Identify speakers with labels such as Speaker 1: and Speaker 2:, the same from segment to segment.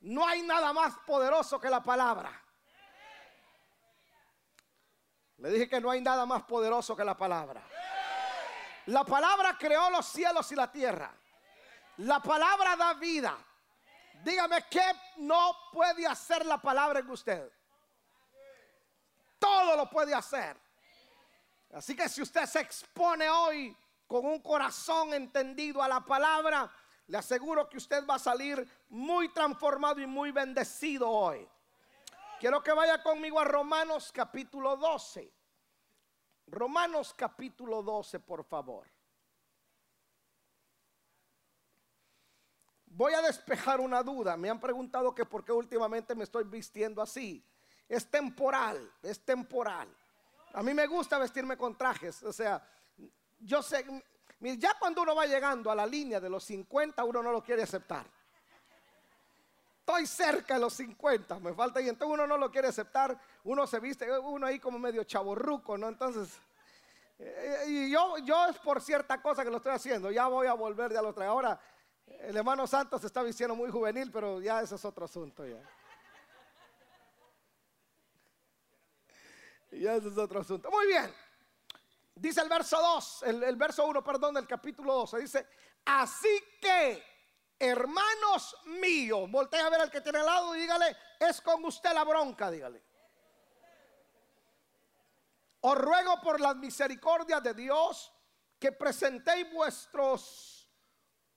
Speaker 1: no hay nada más poderoso que la palabra. Le dije que no hay nada más poderoso que la palabra. La palabra creó los cielos y la tierra. La palabra da vida. Dígame qué no puede hacer la palabra en usted. Todo lo puede hacer. Así que si usted se expone hoy con un corazón entendido a la palabra, le aseguro que usted va a salir muy transformado y muy bendecido hoy. Quiero que vaya conmigo a Romanos capítulo 12. Romanos capítulo 12, por favor. Voy a despejar una duda. Me han preguntado que por qué últimamente me estoy vistiendo así. Es temporal, es temporal. A mí me gusta vestirme con trajes. O sea, yo sé, ya cuando uno va llegando a la línea de los 50, uno no lo quiere aceptar. Estoy cerca de los 50, me falta y entonces uno no lo quiere aceptar, uno se viste, uno ahí como medio chaborruco, ¿no? Entonces, eh, y yo, yo es por cierta cosa que lo estoy haciendo, ya voy a volver de la otra. Ahora, el hermano Santos está vistiendo muy juvenil, pero ya ese es otro asunto ya. Ya ese es otro asunto. Muy bien. Dice el verso 2, el, verso 1, perdón, del capítulo 12. Dice, así que, hermanos míos, voltea a ver al que tiene al lado y dígale, es con usted la bronca, dígale. Os ruego por las misericordias de Dios que presentéis vuestros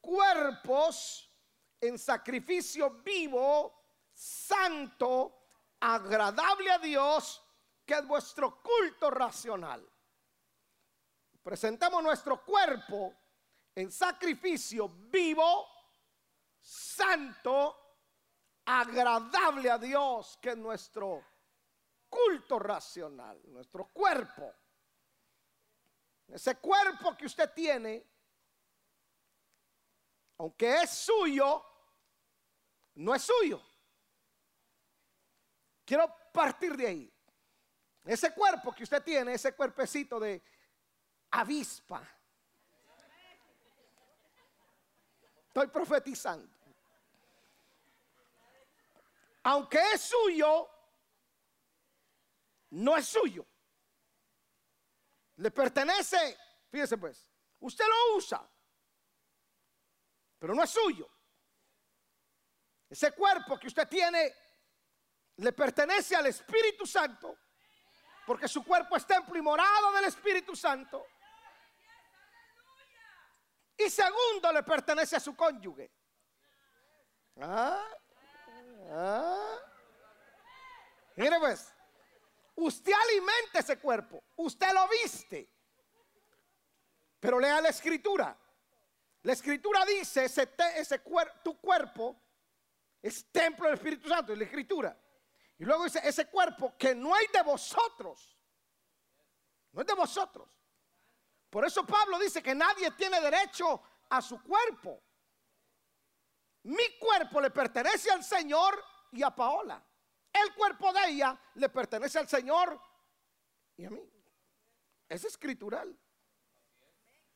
Speaker 1: cuerpos en sacrificio vivo, santo, agradable a Dios, que es vuestro culto racional. Presentamos nuestro cuerpo en sacrificio vivo, santo, agradable a Dios, que es nuestro culto racional, nuestro cuerpo. Ese cuerpo que usted tiene, aunque es suyo, no es suyo. Quiero partir de ahí. Ese cuerpo que usted tiene, ese cuerpecito de avispa. Estoy profetizando. Aunque es suyo, no es suyo. Le pertenece, fíjese pues, usted lo usa, pero no es suyo. Ese cuerpo que usted tiene le pertenece al Espíritu Santo, porque su cuerpo es templo y morado del Espíritu Santo. Y segundo, le pertenece a su cónyuge. Ah, ah. Mire pues, usted alimenta ese cuerpo, usted lo viste. Pero lea la escritura. La escritura dice, ese, ese tu cuerpo es templo del Espíritu Santo, es la escritura. Y luego dice, ese cuerpo que no hay de vosotros, no es de vosotros, por eso Pablo dice que nadie tiene derecho a su cuerpo. Mi cuerpo le pertenece al Señor y a Paola. El cuerpo de ella le pertenece al Señor y a mí. Es escritural.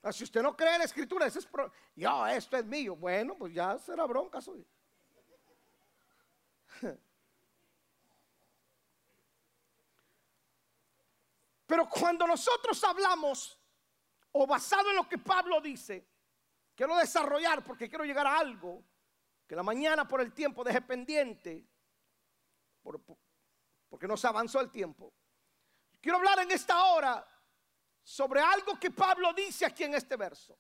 Speaker 1: Ah, si usted no cree en la escritura, es yo, esto es mío. Bueno, pues ya será bronca suya. Pero cuando nosotros hablamos o basado en lo que Pablo dice, quiero desarrollar porque quiero llegar a algo que la mañana por el tiempo deje pendiente, porque no se avanzó el tiempo. Quiero hablar en esta hora sobre algo que Pablo dice aquí en este verso.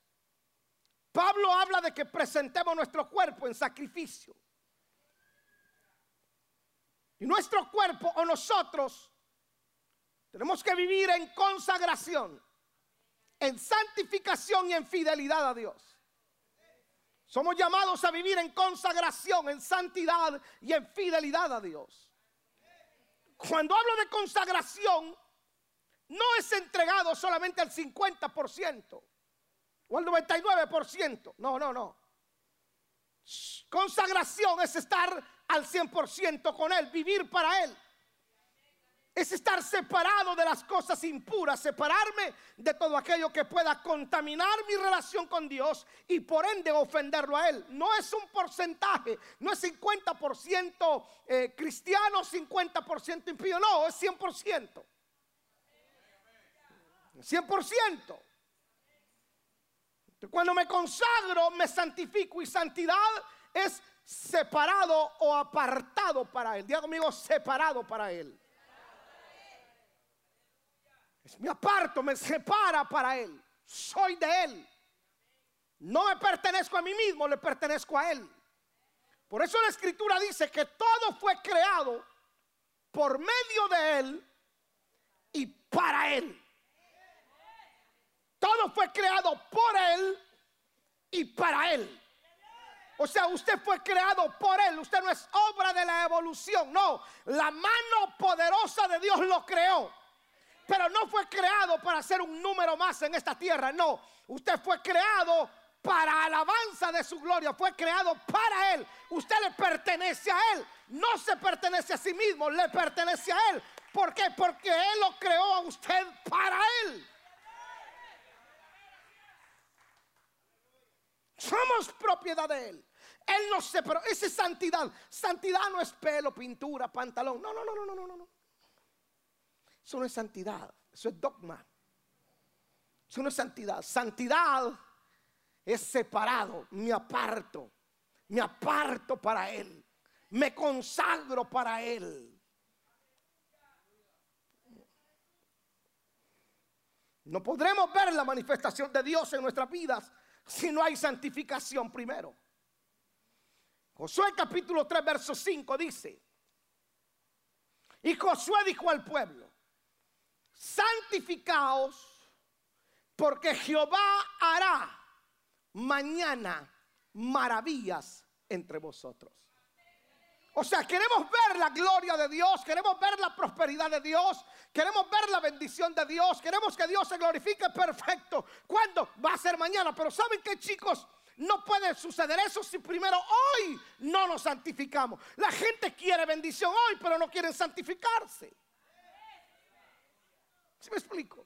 Speaker 1: Pablo habla de que presentemos nuestro cuerpo en sacrificio. Y nuestro cuerpo o nosotros tenemos que vivir en consagración en santificación y en fidelidad a Dios. Somos llamados a vivir en consagración, en santidad y en fidelidad a Dios. Cuando hablo de consagración, no es entregado solamente al 50% o al 99%. No, no, no. Consagración es estar al 100% con Él, vivir para Él. Es estar separado de las cosas impuras, separarme de todo aquello que pueda contaminar mi relación con Dios y por ende ofenderlo a Él. No es un porcentaje, no es 50% eh, cristiano, 50% impío, no, es 100%. 100%. Cuando me consagro, me santifico y santidad es separado o apartado para Él. Diga conmigo, separado para Él. Me aparto, me separa para Él. Soy de Él. No me pertenezco a mí mismo, le pertenezco a Él. Por eso la escritura dice que todo fue creado por medio de Él y para Él. Todo fue creado por Él y para Él. O sea, usted fue creado por Él. Usted no es obra de la evolución. No, la mano poderosa de Dios lo creó. Pero no fue creado para ser un número más en esta tierra. No, usted fue creado para alabanza de su gloria. Fue creado para Él. Usted le pertenece a Él. No se pertenece a sí mismo, le pertenece a Él. ¿Por qué? Porque Él lo creó a usted para Él. Somos propiedad de Él. Él nos separó. Esa es santidad. Santidad no es pelo, pintura, pantalón. No, no, no, no, no, no, no. Eso no es santidad, eso es dogma. Eso no es santidad. Santidad es separado, me aparto, me aparto para Él, me consagro para Él. No podremos ver la manifestación de Dios en nuestras vidas si no hay santificación primero. Josué capítulo 3, verso 5 dice, y Josué dijo al pueblo, santificaos, porque Jehová hará mañana maravillas entre vosotros. O sea, queremos ver la gloria de Dios, queremos ver la prosperidad de Dios, queremos ver la bendición de Dios, queremos que Dios se glorifique perfecto. ¿Cuándo? Va a ser mañana. Pero ¿saben qué chicos? No puede suceder eso si primero hoy no nos santificamos. La gente quiere bendición hoy, pero no quieren santificarse. ¿Sí me explico?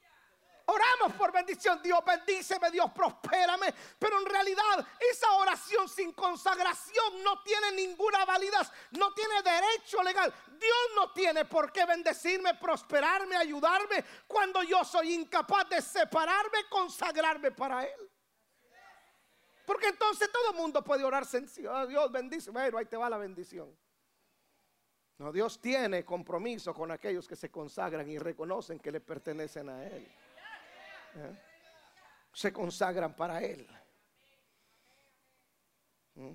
Speaker 1: Oramos por bendición. Dios bendíceme, Dios prospérame. Pero en realidad esa oración sin consagración no tiene ninguna validez. No tiene derecho legal. Dios no tiene por qué bendecirme, prosperarme, ayudarme cuando yo soy incapaz de separarme, consagrarme para Él. Porque entonces todo el mundo puede orar sencillo. Ah, Dios bendice. Bueno, ahí te va la bendición. Dios tiene compromiso con aquellos que se consagran y reconocen que le pertenecen a Él. ¿Eh? Se consagran para Él. ¿Mm?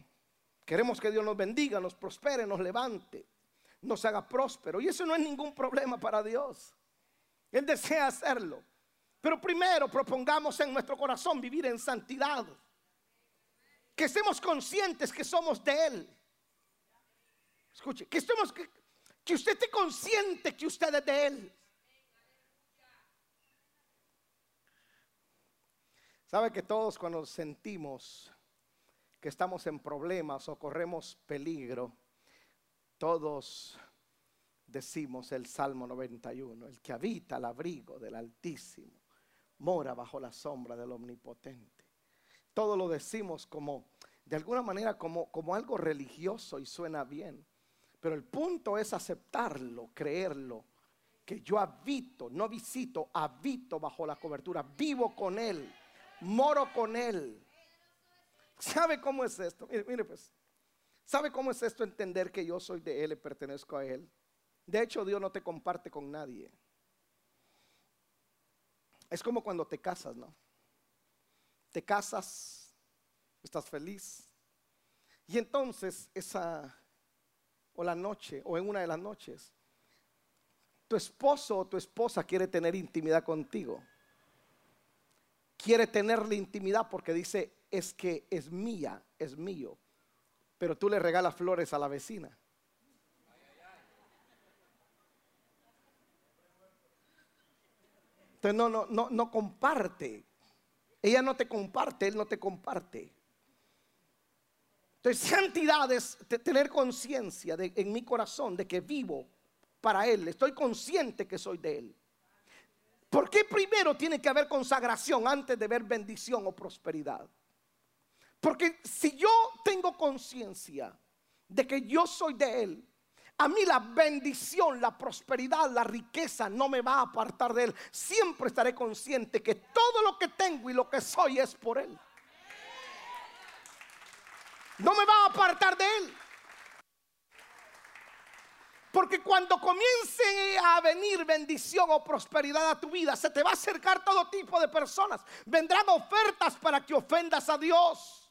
Speaker 1: Queremos que Dios nos bendiga, nos prospere, nos levante, nos haga próspero. Y eso no es ningún problema para Dios. Él desea hacerlo. Pero primero propongamos en nuestro corazón vivir en santidad. Que estemos conscientes que somos de Él. Escuche, que estemos, que, usted esté consciente que usted es de Él. Sabe que todos cuando sentimos que estamos en problemas o corremos peligro, todos decimos el Salmo 91, el que habita al abrigo del Altísimo, mora bajo la sombra del Omnipotente. Todo lo decimos como, de alguna manera, como, como algo religioso y suena bien. Pero el punto es aceptarlo, creerlo, que yo habito, no visito, habito bajo la cobertura, vivo con Él, moro con Él. ¿Sabe cómo es esto? Mire, mire pues, ¿sabe cómo es esto entender que yo soy de Él y pertenezco a Él? De hecho, Dios no te comparte con nadie. Es como cuando te casas, ¿no? Te casas, estás feliz. Y entonces esa o la noche o en una de las noches, tu esposo o tu esposa quiere tener intimidad contigo. Quiere tenerle intimidad porque dice, es que es mía, es mío. Pero tú le regalas flores a la vecina. Entonces no, no, no, no comparte. Ella no te comparte, él no te comparte. Entonces, santidad es tener conciencia en mi corazón de que vivo para Él, estoy consciente que soy de Él. ¿Por qué primero tiene que haber consagración antes de ver bendición o prosperidad? Porque si yo tengo conciencia de que yo soy de Él, a mí la bendición, la prosperidad, la riqueza no me va a apartar de Él. Siempre estaré consciente que todo lo que tengo y lo que soy es por Él. No me va a apartar de Él. Porque cuando comience a venir bendición o prosperidad a tu vida, se te va a acercar todo tipo de personas. Vendrán ofertas para que ofendas a Dios.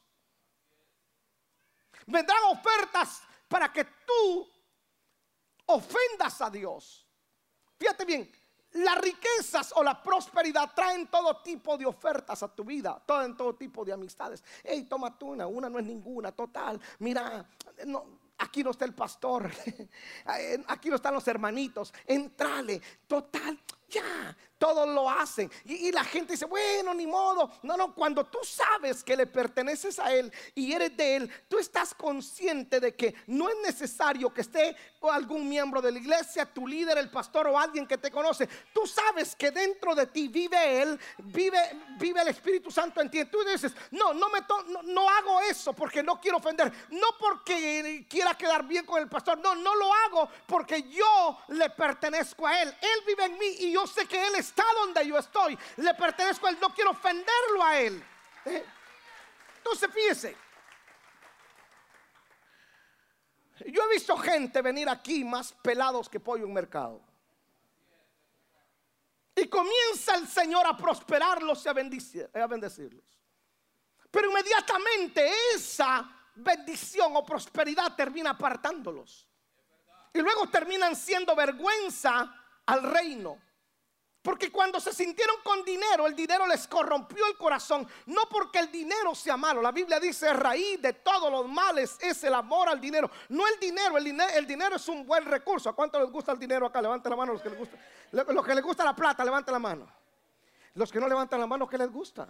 Speaker 1: Vendrán ofertas para que tú ofendas a Dios. Fíjate bien, las riquezas o la prosperidad traen todo tipo de ofertas a tu vida, traen todo tipo de amistades. Hey, toma tú una, una no es ninguna, total. Mira, no, aquí no está el pastor, aquí no están los hermanitos, entrale, total, ya, todos lo hacen. Y, la gente dice, bueno, ni modo. No, no, cuando tú sabes que le perteneces a Él y eres de Él, tú estás consciente de que no es necesario que esté algún miembro de la iglesia, tu líder, el pastor o alguien que te conoce. Tú sabes que dentro de ti vive Él, vive, vive el Espíritu Santo en ti. Tú dices, no, no, me no, no hago eso porque no quiero ofender. No porque quiera quedar bien con el pastor. No, no lo hago porque yo le pertenezco a Él. Él vive en mí y yo sé que Él está donde yo estoy. Le pertenezco a Él, no quiero ofenderlo a Él. Entonces fíjese. Yo he visto gente venir aquí más pelados que pollo en mercado. Y comienza el Señor a prosperarlos y a bendecirlos. Pero inmediatamente esa bendición o prosperidad termina apartándolos. Y luego terminan siendo vergüenza al reino. Porque cuando se sintieron con dinero, el dinero les corrompió el corazón. No porque el dinero sea malo. La Biblia dice, raíz de todos los males es el amor al dinero. No el dinero, el dinero, es un buen recurso. ¿A cuánto les gusta el dinero acá? Levante la mano los que les gusta. Los que les gusta la plata, levante la mano. Los que no levantan la mano, ¿qué les gusta?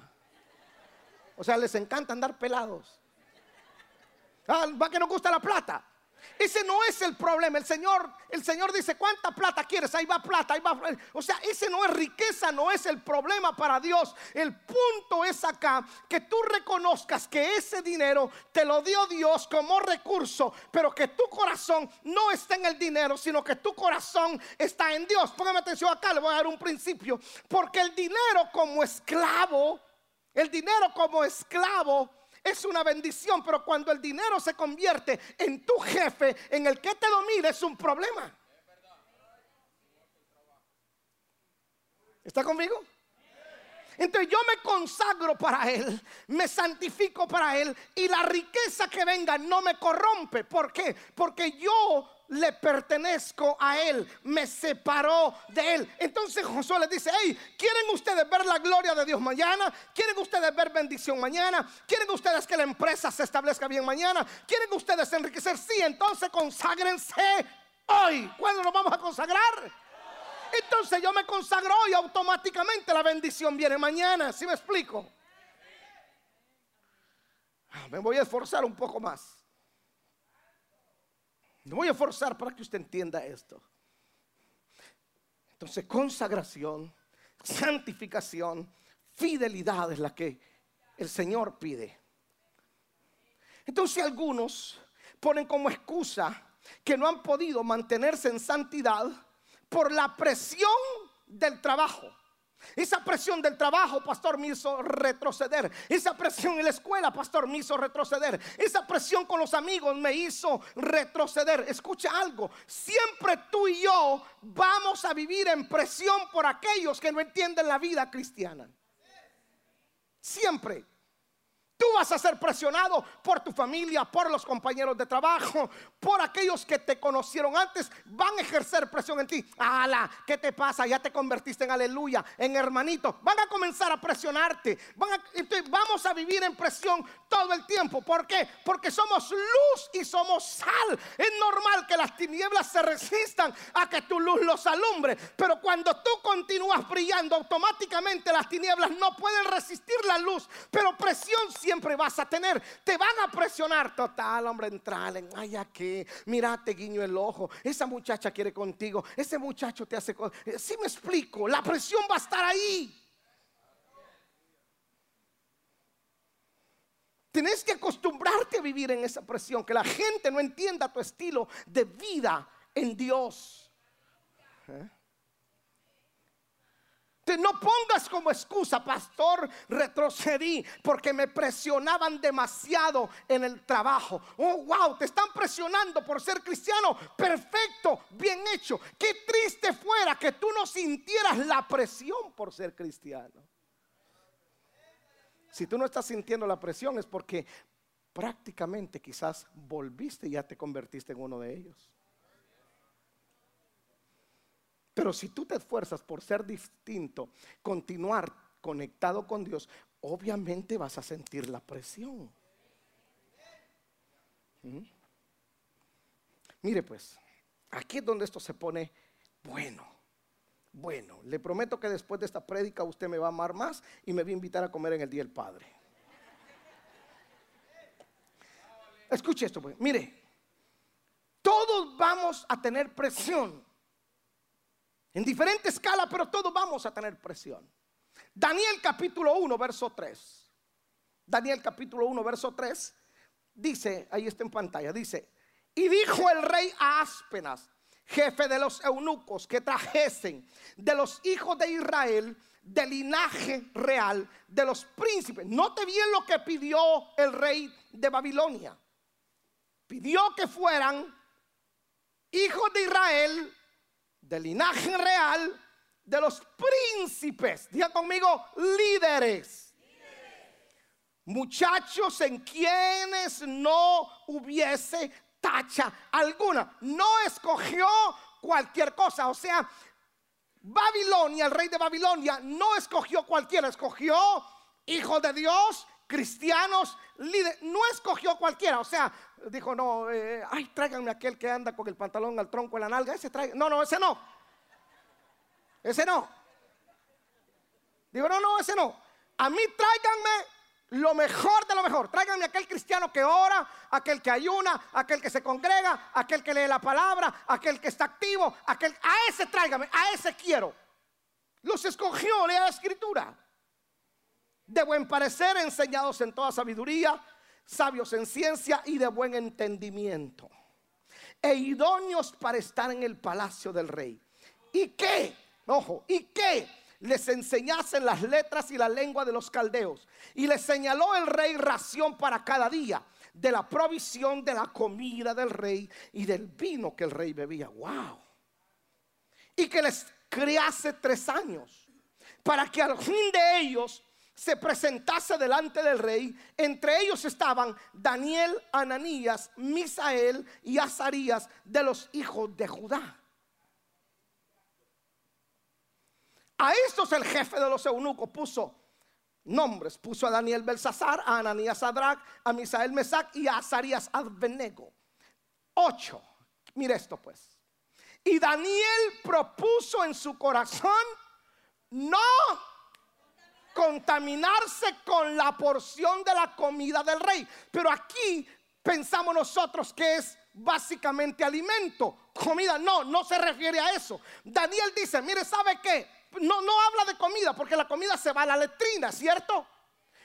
Speaker 1: O sea, les encanta andar pelados. Ah, va que no gusta la plata. Ese no es el problema. El Señor, el Señor dice, ¿cuánta plata quieres? Ahí va plata, ahí va. O sea, ese no es riqueza, no es el problema para Dios. El punto es acá que tú reconozcas que ese dinero te lo dio Dios como recurso, pero que tu corazón no está en el dinero, sino que tu corazón está en Dios. Póngame atención acá, le voy a dar un principio. Porque el dinero como esclavo, el dinero como esclavo es una bendición, pero cuando el dinero se convierte en tu jefe, en el que te domina, es un problema. ¿Está conmigo? Entonces yo me consagro para Él, me santifico para Él y la riqueza que venga no me corrompe. ¿Por qué? Porque yo le pertenezco a Él, me separó de Él. Entonces Josué le dice, hey, ¿quieren ustedes ver la gloria de Dios mañana? ¿Quieren ustedes ver bendición mañana? ¿Quieren ustedes que la empresa se establezca bien mañana? ¿Quieren ustedes enriquecer? Sí, entonces conságrense hoy. ¿Cuándo nos vamos a consagrar? Entonces yo me consagro y automáticamente la bendición viene mañana. ¿Sí me explico? Ah, me voy a esforzar un poco más. Me voy a esforzar para que usted entienda esto. Entonces, consagración, santificación, fidelidad es la que el Señor pide. Entonces algunos ponen como excusa que no han podido mantenerse en santidad por la presión del trabajo. Esa presión del trabajo, pastor, me hizo retroceder. Esa presión en la escuela, pastor, me hizo retroceder. Esa presión con los amigos me hizo retroceder. Escucha algo, siempre tú y yo vamos a vivir en presión por aquellos que no entienden la vida cristiana. Siempre. Tú vas a ser presionado por tu familia, por los compañeros de trabajo, por aquellos que te conocieron antes. Van a ejercer presión en ti. ¡Hala! ¿Qué te pasa? Ya te convertiste en aleluya, en hermanito. Van a comenzar a presionarte. entonces vamos a vivir en presión todo el tiempo. ¿Por qué? Porque somos luz y somos sal. Es normal que las tinieblas se resistan a que tu luz los alumbre. Pero cuando tú continúas brillando, automáticamente las tinieblas no pueden resistir la luz. Pero presión siempre vas a tener. Te van a presionar total, hombre, entrale. Ay, aquí, mira, te guiño el ojo. Esa muchacha quiere contigo. Ese muchacho te hace cosas. Si me explico, la presión va a estar ahí. Tienes que acostumbrarte a vivir en esa presión, que la gente no entienda tu estilo de vida en Dios. ¿Eh? Te no pongas como excusa, pastor, retrocedí porque me presionaban demasiado en el trabajo. Oh, wow, te están presionando por ser cristiano. Perfecto, bien hecho. Qué triste fuera que tú no sintieras la presión por ser cristiano. Si tú no estás sintiendo la presión es porque prácticamente quizás volviste y ya te convertiste en uno de ellos. Pero si tú te esfuerzas por ser distinto, continuar conectado con Dios, obviamente vas a sentir la presión. Mire pues, aquí es donde esto se pone bueno. Bueno, le prometo que después de esta prédica usted me va a amar más y me va a invitar a comer en el Día del Padre. Escuche esto, pues. Mire, todos vamos a tener presión. En diferente escala, pero todos vamos a tener presión. Daniel capítulo 1, verso 3. Daniel capítulo 1, verso 3. Dice, ahí está en pantalla, dice, y dijo el rey a Aspenas, jefe de los eunucos, que trajesen de los hijos de Israel, del linaje real, de los príncipes. Note bien lo que pidió el rey de Babilonia. Pidió que fueran hijos de Israel, del linaje real, de los príncipes. Diga conmigo, líderes. Muchachos en quienes no hubiese tacha alguna. No escogió cualquier cosa. O sea, Babilonia, el rey de Babilonia, no escogió cualquiera, escogió hijos de Dios, cristianos, no escogió cualquiera. O sea, dijo, no, eh, ay, tráiganme aquel que anda con el pantalón al tronco en la nalga, ese traiga. No, no, ese no. Ese no. Digo, no, no, ese no. A mí tráiganme lo mejor de lo mejor. Tráiganme aquel cristiano que ora, aquel que ayuna, aquel que se congrega, aquel que lee la palabra, aquel que está activo, aquel a ese tráigame, a ese quiero. Los escogió, la escritura. De buen parecer, enseñados en toda sabiduría, sabios en ciencia y de buen entendimiento. E idóneos para estar en el palacio del rey. ¿Y qué? Ojo, ¿y qué? les enseñasen las letras y la lengua de los caldeos. Y les señaló el rey ración para cada día de la provisión de la comida del rey y del vino que el rey bebía. ¡Wow! Y que les criase tres años para que al fin de ellos se presentase delante del rey. Entre ellos estaban Daniel, Ananías, Misael y Azarías de los hijos de Judá. A estos el jefe de los eunucos puso nombres. Puso a Daniel Belsasar, a Ananías Sadrach, a Misael Mesac y a Azarías Abbenego. Ocho. Mire esto pues. Y Daniel propuso en su corazón no contaminarse con la porción de la comida del rey. Pero aquí pensamos nosotros que es básicamente alimento, comida. No, no se refiere a eso. Daniel dice, mire, ¿sabe qué? no, no habla de comida porque la comida se va a la letrina, ¿cierto?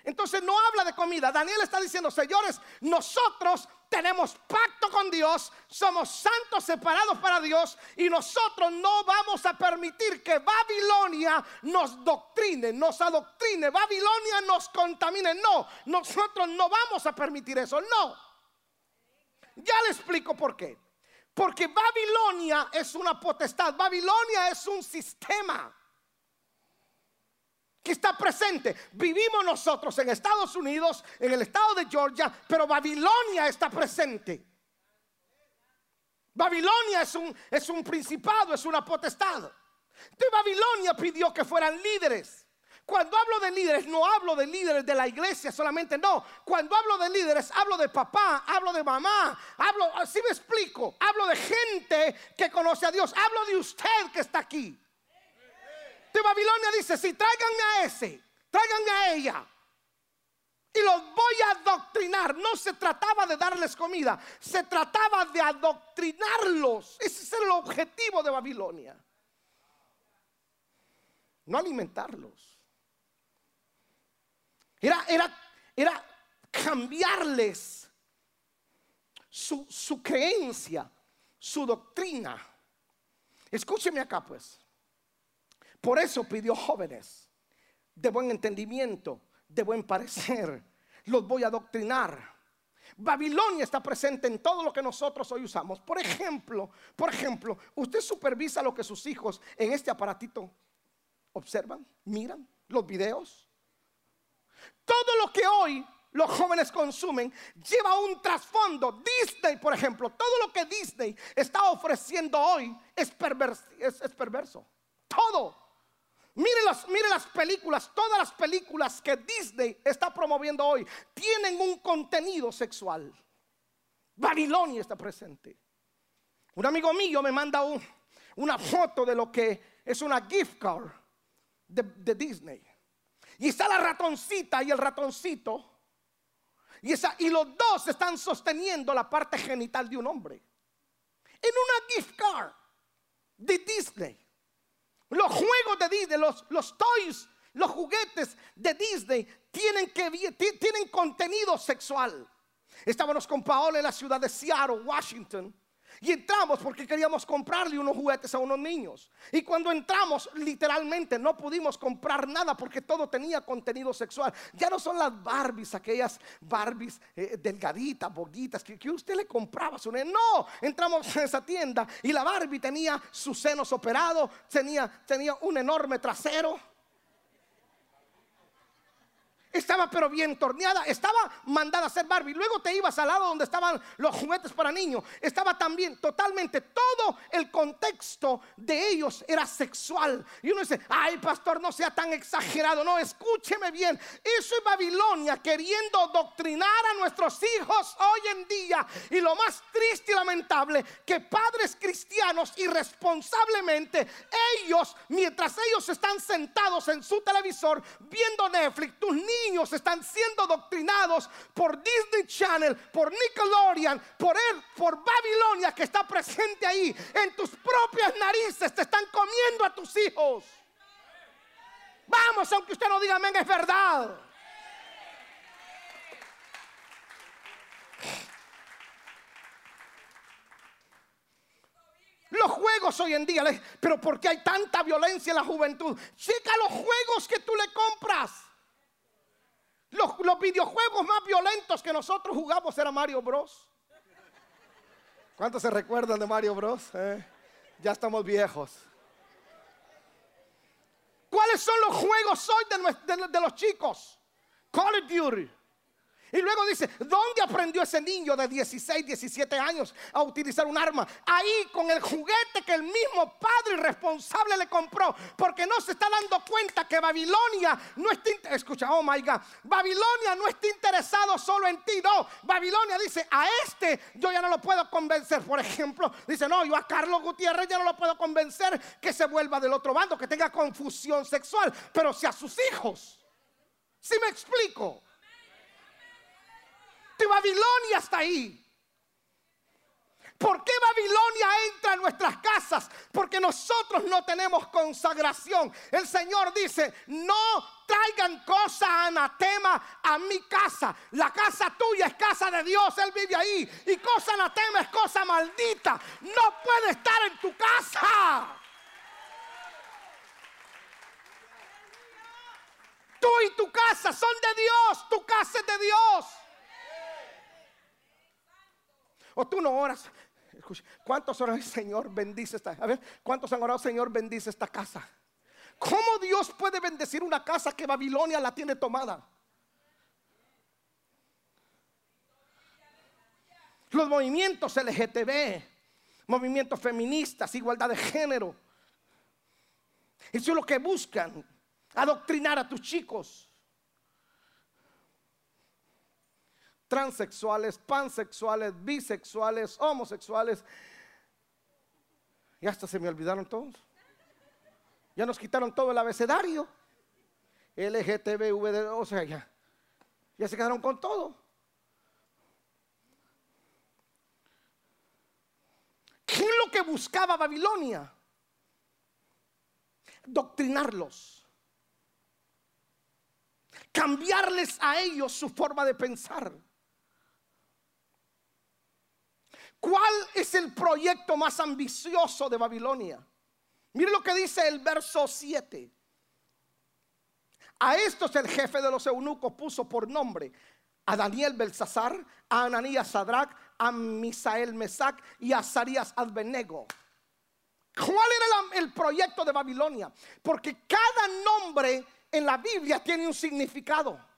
Speaker 1: Entonces no habla de comida. Daniel está diciendo, señores, nosotros tenemos pacto con Dios, somos santos separados para Dios y nosotros no vamos a permitir que Babilonia nos doctrine, nos adoctrine, Babilonia nos contamine. No, nosotros no vamos a permitir eso, no. Ya le explico por qué. Porque Babilonia es una potestad, Babilonia es un sistema está presente. Vivimos nosotros en Estados Unidos, en el estado de Georgia, pero Babilonia está presente. Babilonia es un, es un principado, es una potestad. De Babilonia pidió que fueran líderes. Cuando hablo de líderes, no hablo de líderes de la iglesia solamente, no. Cuando hablo de líderes, hablo de papá, hablo de mamá, hablo, así me explico, hablo de gente que conoce a Dios, hablo de usted que está aquí de Babilonia dice, si tráiganme a ese, tráiganme a ella. y los voy a adoctrinar. No se trataba de darles comida, se trataba de adoctrinarlos. Ese es el objetivo de Babilonia. No alimentarlos. Era, era, era cambiarles su, su creencia, su doctrina. Escúcheme acá pues. Por eso pidió jóvenes de buen entendimiento de buen parecer. Los voy a adoctrinar. Babilonia está presente en todo lo que nosotros hoy usamos. Por ejemplo, por ejemplo, usted supervisa lo que sus hijos en este aparatito observan, miran los videos. Todo lo que hoy los jóvenes consumen lleva un trasfondo. Disney, por ejemplo, todo lo que Disney está ofreciendo hoy es, es perverso. Todo. Mire las, mire las películas, todas las películas que Disney está promoviendo hoy tienen un contenido sexual. Babilonia está presente. Un amigo mío me manda una foto de lo que es una gift card de, Disney. Y está la ratoncita y el ratoncito. Y, y los dos están sosteniendo la parte genital de un hombre. En una gift card de Disney. Los juegos de Disney, los, los toys, los juguetes de Disney tienen, que, tienen contenido sexual. Estábamos con Paola en la ciudad de Seattle, Washington. Y entramos porque queríamos comprarle unos juguetes a unos niños. Y cuando entramos, literalmente no pudimos comprar nada porque todo tenía contenido sexual. Ya no son las Barbies, aquellas Barbies eh, delgaditas, boguitas que, usted le compraba a su No, entramos en esa tienda y la Barbie tenía sus senos operados, tenía, tenía un enorme trasero estaba pero bien torneada, estaba mandada a hacer Barbie. Luego te ibas al lado donde estaban los juguetes para niños. Estaba también totalmente todo el contexto de ellos era sexual. Y uno dice, ay pastor, no sea tan exagerado. No, escúcheme bien. Eso es Babilonia queriendo doctrinar a nuestros hijos hoy en día. Y lo más triste y lamentable, que padres cristianos irresponsablemente, ellos, mientras ellos están sentados en su televisor viendo Netflix, tus niños niños están siendo doctrinados por Disney Channel, por Nickelodeon, por él, por Babilonia que está presente ahí. En tus propias narices te están comiendo a tus hijos. Vamos, aunque usted no diga amén, es verdad. Los juegos hoy en día, pero ¿por qué hay tanta violencia en la juventud? Checa los juegos que tú le compras. Los, videojuegos más violentos que nosotros jugamos era Mario Bros. ¿Cuántos se recuerdan de Mario Bros? Eh, ya estamos viejos. ¿Cuáles son los juegos hoy de, de los chicos? Call of Duty. Y luego dice, ¿dónde aprendió ese niño de 16, 17 años a utilizar un arma? Ahí con el juguete que el mismo padre responsable le compró. Porque no se está dando cuenta que Babilonia no está, escucha, oh my God, Babilonia no está interesado solo en ti, no. Babilonia dice, a este yo ya no lo puedo convencer. Por ejemplo, dice, no, yo a Carlos Gutiérrez ya no lo puedo convencer que se vuelva del otro bando, que tenga confusión sexual. Pero si a sus hijos, si me explico? Babilonia está ahí. ¿Por qué Babilonia entra en nuestras casas? Porque nosotros no tenemos consagración. El Señor dice, no traigan cosa anatema a mi casa. La casa tuya es casa de Dios, Él vive ahí. Y cosa anatema es cosa maldita. No puede estar en tu casa. Tú y tu casa son de Dios, tu casa es de Dios. O tú no oras. ¿Cuántos oran, Señor, bendice esta? A ver, ¿cuántos han orado, Señor, bendice esta casa? ¿Cómo Dios puede bendecir una casa que Babilonia la tiene tomada? Los movimientos LGTB, movimientos feministas, igualdad de género. Eso es lo que buscan, adoctrinar a tus chicos. Transexuales, pansexuales, bisexuales, homosexuales. Y hasta se me olvidaron todos. Ya nos quitaron todo el abecedario. LGTB, o sea, ya. Ya se quedaron con todo. ¿Qué es lo que buscaba Babilonia? Doctrinarlos. Cambiarles a ellos su forma de pensar. ¿Cuál es el proyecto más ambicioso de Babilonia? Mire lo que dice el verso 7. A estos el jefe de los eunucos puso por nombre a Daniel Belsasar, a Ananías Sadrach, a Misael Mesac y a Azarías Abednego. ¿Cuál era el proyecto de Babilonia? Porque cada nombre en la Biblia tiene un significado.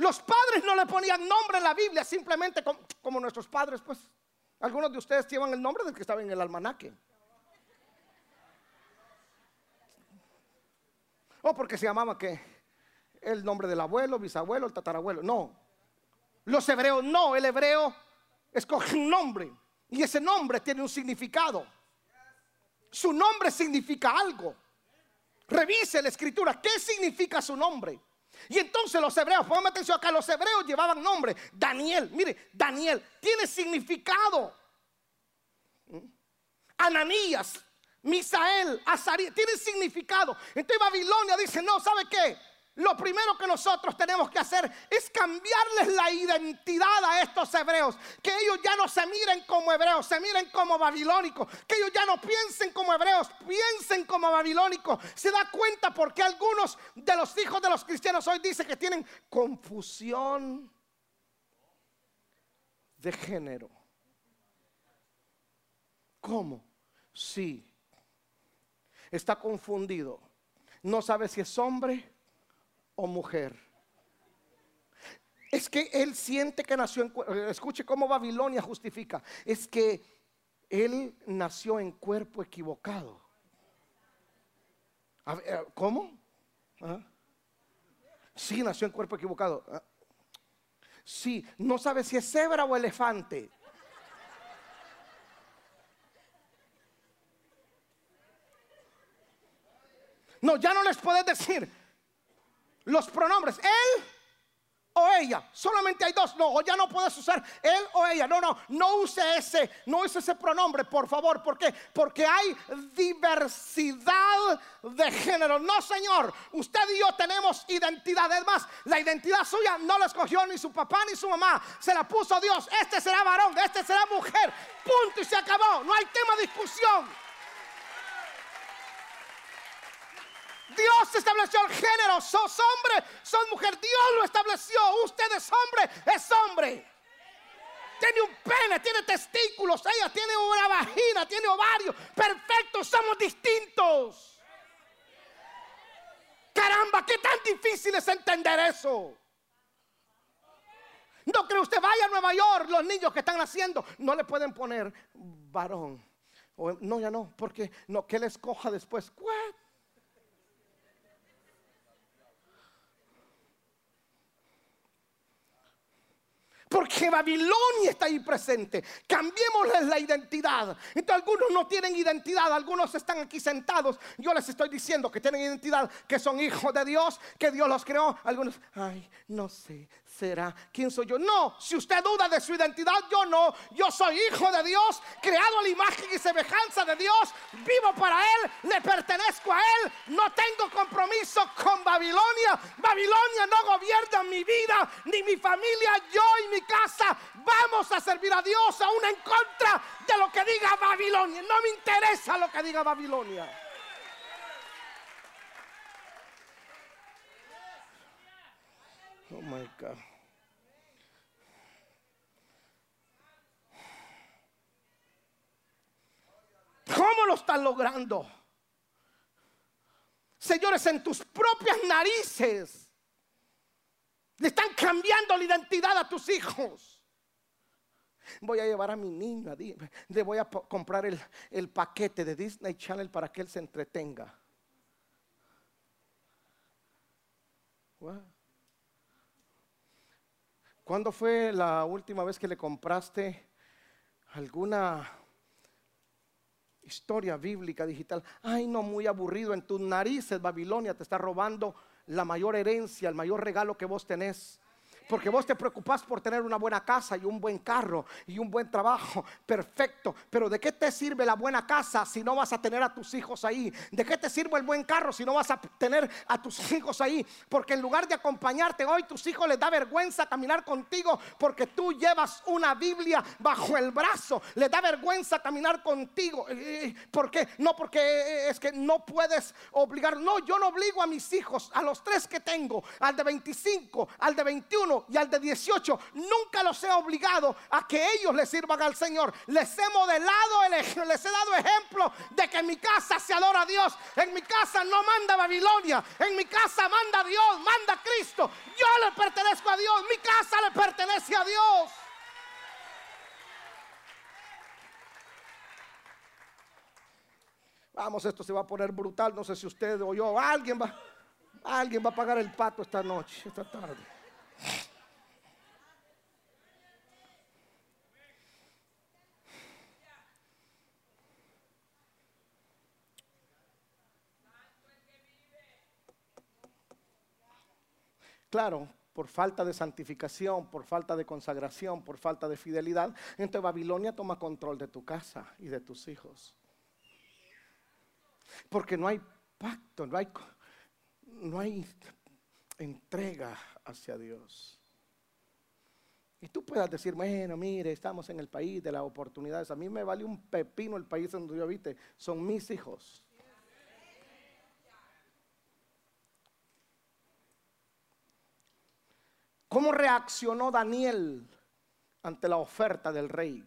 Speaker 1: Los padres no le ponían nombre en la Biblia simplemente como, como nuestros padres, pues. Algunos de ustedes llevan el nombre del que estaba en el almanaque. O porque se llamaba que el nombre del abuelo, bisabuelo, el tatarabuelo. No. Los hebreos no. El hebreo escoge un nombre. Y ese nombre tiene un significado. Su nombre significa algo. Revise la escritura. ¿Qué significa su nombre? Y entonces los hebreos, pongan atención acá, los hebreos llevaban nombre. Daniel, mire, Daniel tiene significado. ¿Mm? Ananías Misael, Azarías, tiene significado. Entonces Babilonia dice, no, ¿sabe qué? Lo primero que nosotros tenemos que hacer es cambiarles la identidad a estos hebreos. Que ellos ya no se miren como hebreos, se miren como babilónicos. Que ellos ya no piensen como hebreos, piensen como babilónicos. Se da cuenta porque algunos de los hijos de los cristianos hoy dicen que tienen confusión de género. ¿Cómo? Sí está confundido. No sabe si es hombre o mujer. Es que él siente que nació en escuche cómo Babilonia justifica. Es que él nació en cuerpo equivocado. Eh, ¿Cómo? ¿Ah? Sí, nació en cuerpo equivocado. ¿Ah? Sí, no sabe si es cebra o elefante. No, ya no les puedes decir los pronombres. Él o ella. Solamente hay dos. No, ya no puedes usar él o ella. No, no, no use ese, no use ese pronombre, por favor. ¿Por qué? Porque hay diversidad de género. No, Señor. Usted y yo tenemos identidad. Es más, la identidad suya no la escogió ni su papá ni su mamá. Se la puso Dios. Este será varón, este será mujer. Punto y se acabó. No hay tema de discusión. Dios estableció el género. Sos hombre, sos mujer. Dios lo estableció. Usted es hombre, es hombre. Tiene un pene, tiene testículos. Ella tiene una vagina, tiene ovario. Perfecto, somos distintos. Caramba, qué tan difícil es entender eso. No cree usted vaya a Nueva York, los niños que están naciendo, no le pueden poner varón. no, ya no, porque no, que él escoja después. ¿What? Porque Babilonia está ahí presente. Cambiémosles la identidad. Entonces algunos no tienen identidad, algunos están aquí sentados. Yo les estoy diciendo que tienen identidad, que son hijos de Dios, que Dios los creó. Algunos, ay, no sé, será, ¿quién soy yo? No, si usted duda de su identidad, yo no. Yo soy hijo de Dios, creado a la imagen y semejanza de Dios, vivo para Él, le pertenezco a Él, no tengo compromiso con Babilonia. Babilonia no gobierna mi vida, ni mi familia, yo y mi casa. Vamos a servir a Dios aún en contra de lo que diga Babilonia. No me interesa lo que diga Babilonia. Oh my God. ¿Cómo lo están logrando? Señores, en tus propias narices le están cambiando la identidad a tus hijos. Voy a llevar a mi niño, le voy a comprar el, paquete de Disney Channel para que él se entretenga. ¿Cuándo fue la última vez que le compraste alguna historia bíblica digital? Ay, no, muy aburrido en tus narices, Babilonia te está robando la mayor herencia, el mayor regalo que vos tenés. Porque vos te preocupás por tener una buena casa y un buen carro y un buen trabajo. Perfecto. Pero ¿de qué te sirve la buena casa si no vas a tener a tus hijos ahí? ¿De qué te sirve el buen carro si no vas a tener a tus hijos ahí? Porque en lugar de acompañarte hoy, tus hijos les da vergüenza caminar contigo porque tú llevas una Biblia bajo el brazo. Les da vergüenza caminar contigo. Eh, eh, ¿Por qué? No porque eh, es que no puedes obligar. No, yo no obligo a mis hijos, a los tres que tengo, al de 25, al de 21 y al de 18, nunca los he obligado a que ellos le sirvan al Señor. Les he modelado, les he dado ejemplo de que en mi casa se adora a Dios. En mi casa no manda Babilonia. En mi casa manda Dios, manda Cristo. Yo le pertenezco a Dios. Mi casa le pertenece a Dios. Vamos, esto se va a poner brutal. No sé si usted o yo, alguien va, alguien va a pagar el pato esta noche, esta tarde. Claro, por falta de santificación, por falta de consagración, por falta de fidelidad, entonces Babilonia toma control de tu casa y de tus hijos. Porque no hay pacto, no hay, no hay entrega hacia Dios. Y tú puedas decir, bueno, mire, estamos en el país de las oportunidades. A mí me vale un pepino el país donde yo habite. Son mis hijos. ¿Cómo reaccionó Daniel ante la oferta del rey?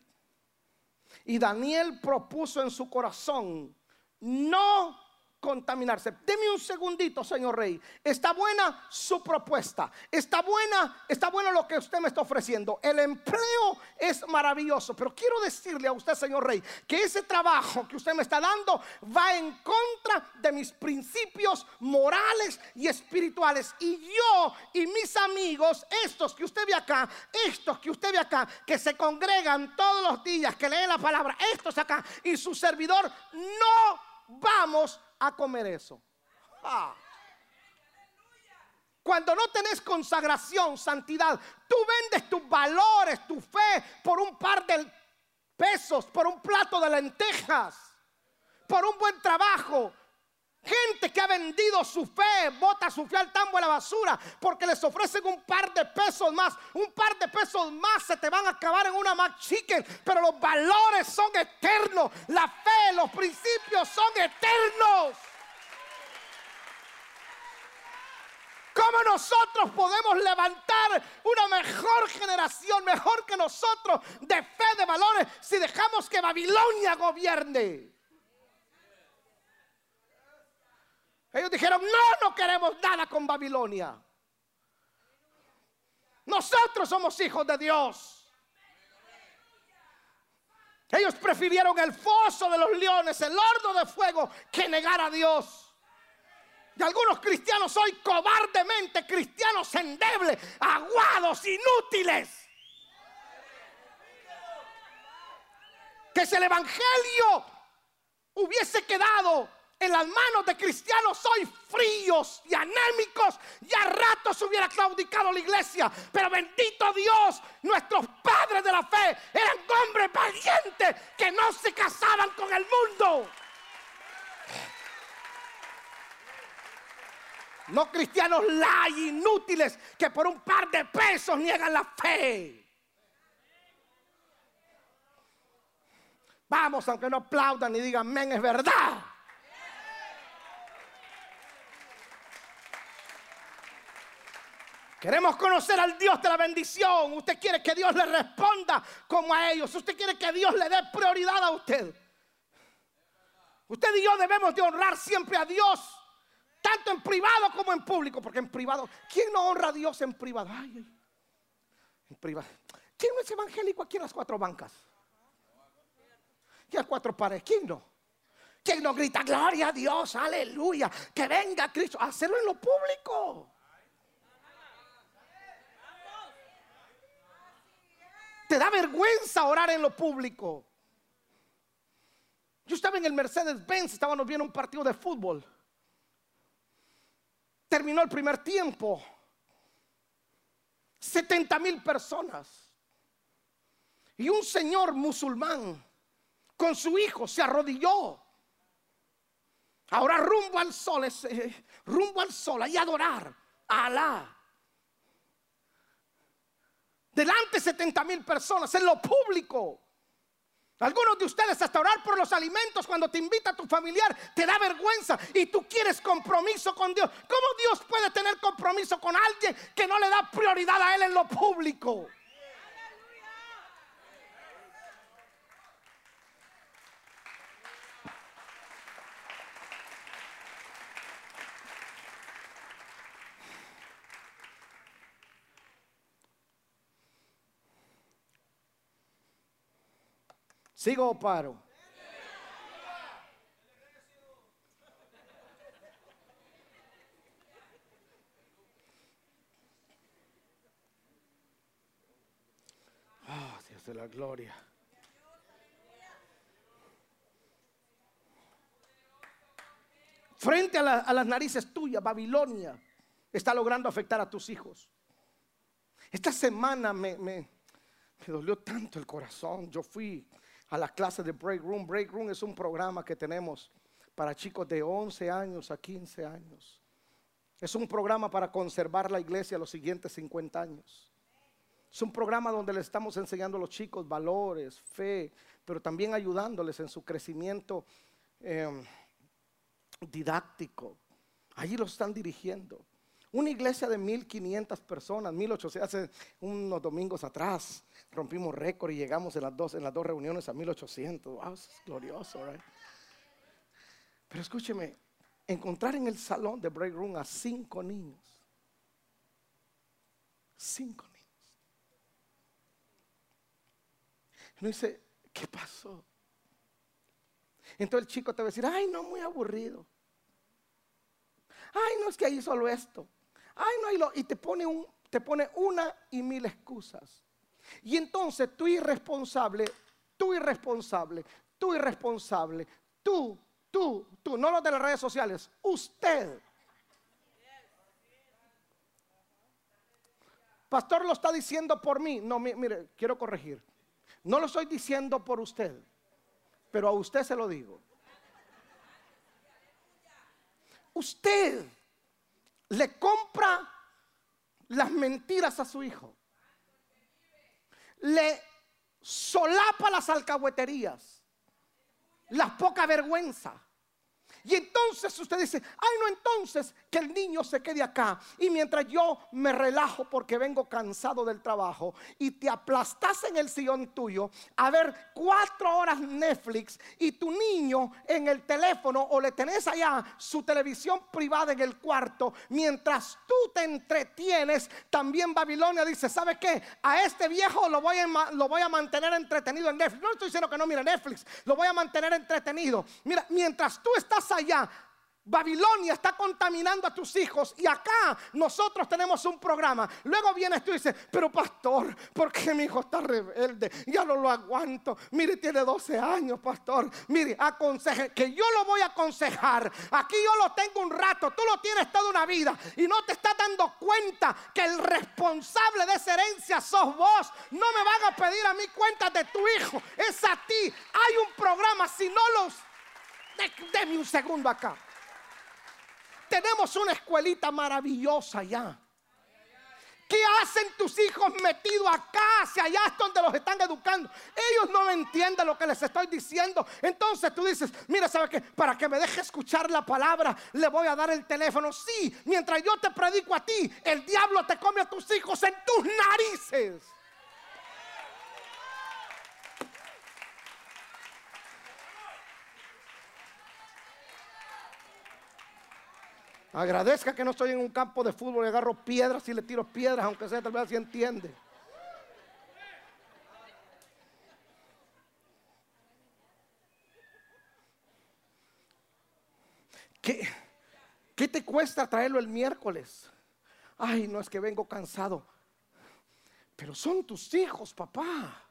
Speaker 1: Y Daniel propuso en su corazón no contaminarse. Deme un segundito, señor rey. Está buena su propuesta. Está buena, está bueno lo que usted me está ofreciendo. El empleo es maravilloso, pero quiero decirle a usted, señor rey, que ese trabajo que usted me está dando va en contra de mis principios morales y espirituales. Y yo y mis amigos, estos que usted ve acá, estos que usted ve acá, que se congregan todos los días, que leen la palabra, estos acá y su servidor, no vamos a comer eso. Cuando no tenés consagración, santidad, tú vendes tus valores, tu fe por un par de pesos, por un plato de lentejas, por un buen trabajo. Gente que ha vendido su fe, bota su fe al tambo a la basura porque les ofrecen un par de pesos más. Un par de pesos más se te van a acabar en una Mac Chicken. Pero los valores son eternos. La fe, los principios son eternos. ¿Cómo nosotros podemos levantar una mejor generación, mejor que nosotros, de fe, de valores, si dejamos que Babilonia gobierne? Ellos dijeron, no, no queremos nada con Babilonia. Nosotros somos hijos de Dios. Ellos prefirieron el foso de los leones, el horno de fuego, que negar a Dios. Y algunos cristianos hoy cobardemente, cristianos endebles, aguados, inútiles. Que si el Evangelio hubiese quedado en las manos de cristianos hoy fríos y anémicos, ya ratos hubiera claudicado la iglesia. Pero bendito Dios, nuestros padres de la fe eran hombres valientes que no se casaban con el mundo. No cristianos lay inútiles que por un par de pesos niegan la fe. Vamos, aunque no aplaudan y digan, men, es verdad. Queremos conocer al Dios de la bendición. Usted quiere que Dios le responda como a ellos. Usted quiere que Dios le dé prioridad a usted. Usted y yo debemos de honrar siempre a Dios, tanto en privado como en público, porque en privado, ¿quién no honra a Dios en privado? Ay. ¿Quién no es evangélico aquí en las cuatro bancas? ¿Quién las cuatro paredes? ¿Quién no? ¿Quién no grita gloria a Dios, aleluya, que venga Cristo? Hacerlo en lo público. Te da vergüenza orar en lo público. Yo estaba en el Mercedes-Benz, estábamos viendo un partido de fútbol. terminó el primer tiempo. 70 mil personas. Y un señor musulmán con su hijo se arrodilló. Ahora rumbo al sol, rumbo al sol, y adorar a Alá. Delante 70 mil personas, en lo público. Algunos de ustedes hasta orar por los alimentos cuando te invita a tu familiar te da vergüenza y tú quieres compromiso con Dios. ¿Cómo Dios puede tener compromiso con alguien que no le da prioridad a Él en lo público? ¿Sigo o paro? Oh, Dios de la gloria. Frente a, las narices tuyas, Babilonia está logrando afectar a tus hijos. Esta semana me, me dolió tanto el corazón. Yo fui a las clases de Break Room. Break Room es un programa que tenemos para chicos de 11 años a 15 años. Es un programa para conservar la iglesia los siguientes 50 años. Es un programa donde le estamos enseñando a los chicos valores, fe, pero también ayudándoles en su crecimiento em, didáctico. Allí los están dirigiendo. Una iglesia de 1500 personas, 1800, hace unos domingos atrás rompimos récord y llegamos en las dos, en las dos reuniones a 1800. Wow, es glorioso, right? Pero escúcheme, encontrar en el salón de break room a cinco niños. Cinco niños. Uno dice, ¿qué pasó? Entonces el chico te va a decir, ay, no, muy aburrido. Ay, no es que ahí solo esto. Ay, no, hay lo, y te pone, te pone una y mil excusas. Y entonces tú irresponsable, tú irresponsable, tú irresponsable, tú, tú, tú, no los de las redes sociales, usted. Pastor lo está diciendo por mí. No, mire, quiero corregir. No lo estoy diciendo por usted, pero a usted se lo digo. Usted le compra las mentiras a su hijo. Le solapa las alcahueterías, la poca vergüenza. Y entonces usted dice, ay no, entonces que el niño se quede acá. Y mientras yo me relajo porque vengo cansado del trabajo y te aplastas en el sillón tuyo a ver cuatro horas Netflix y tu niño en el teléfono o le tenés allá su televisión privada en el cuarto, mientras tú te entretienes, también Babilonia dice, ¿sabe qué? A este viejo lo voy a, lo voy a mantener entretenido en Netflix. No estoy diciendo que no mire Netflix, lo voy a mantener entretenido. Mira, mientras tú estás allá. Babilonia está contaminando a tus hijos y acá nosotros tenemos un programa. Luego vienes tú y dices, pero pastor, ¿por qué mi hijo está rebelde? Ya no lo aguanto. Mire, tiene 12 años, pastor. Mire, aconseje, que yo lo voy a aconsejar. Aquí yo lo tengo un rato, tú lo tienes toda una vida y no te estás dando cuenta que el responsable de esa herencia sos vos. No me van a pedir a mí cuentas de tu hijo, es a ti. Hay un programa, si no los Deme un segundo acá. Tenemos una escuelita maravillosa ya. ¿Qué hacen tus hijos metidos acá? Si allá es donde los están educando. Ellos no entienden lo que les estoy diciendo. Entonces tú dices, mira, ¿sabes qué? Para que me deje escuchar la palabra, le voy a dar el teléfono. Sí, mientras yo te predico a ti, el diablo te come a tus hijos en tus narices. Agradezca que no estoy en un campo de fútbol y agarro piedras y le tiro piedras, aunque sea tal vez así entiende. ¿Qué, ¿Qué te cuesta traerlo el miércoles? Ay, no es que vengo cansado. Pero son tus hijos, papá.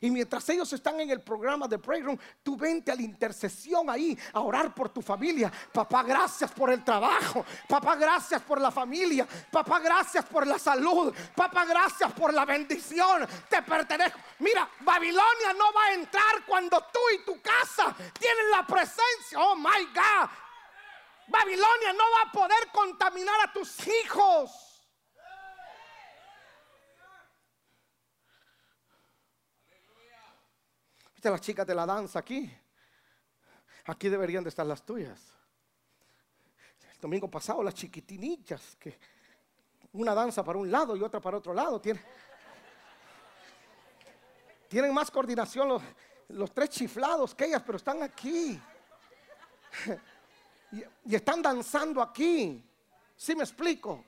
Speaker 1: Y mientras ellos están en el programa de Pray Room, tú vente a la intercesión ahí a orar por tu familia. Papá, gracias por el trabajo. Papá, gracias por la familia. Papá, gracias por la salud. Papá, gracias por la bendición. Te pertenezco. Mira, Babilonia no va a entrar cuando tú y tu casa tienen la presencia. Oh my God. Babilonia no va a poder contaminar a tus hijos. Las chicas de la danza aquí. Aquí deberían de estar las tuyas. El domingo pasado las chiquitinillas, que una danza para un lado y otra para otro lado. Tienen, tienen más coordinación los, los tres chiflados que ellas, pero están aquí. Y, están danzando aquí. ¿Sí me explico?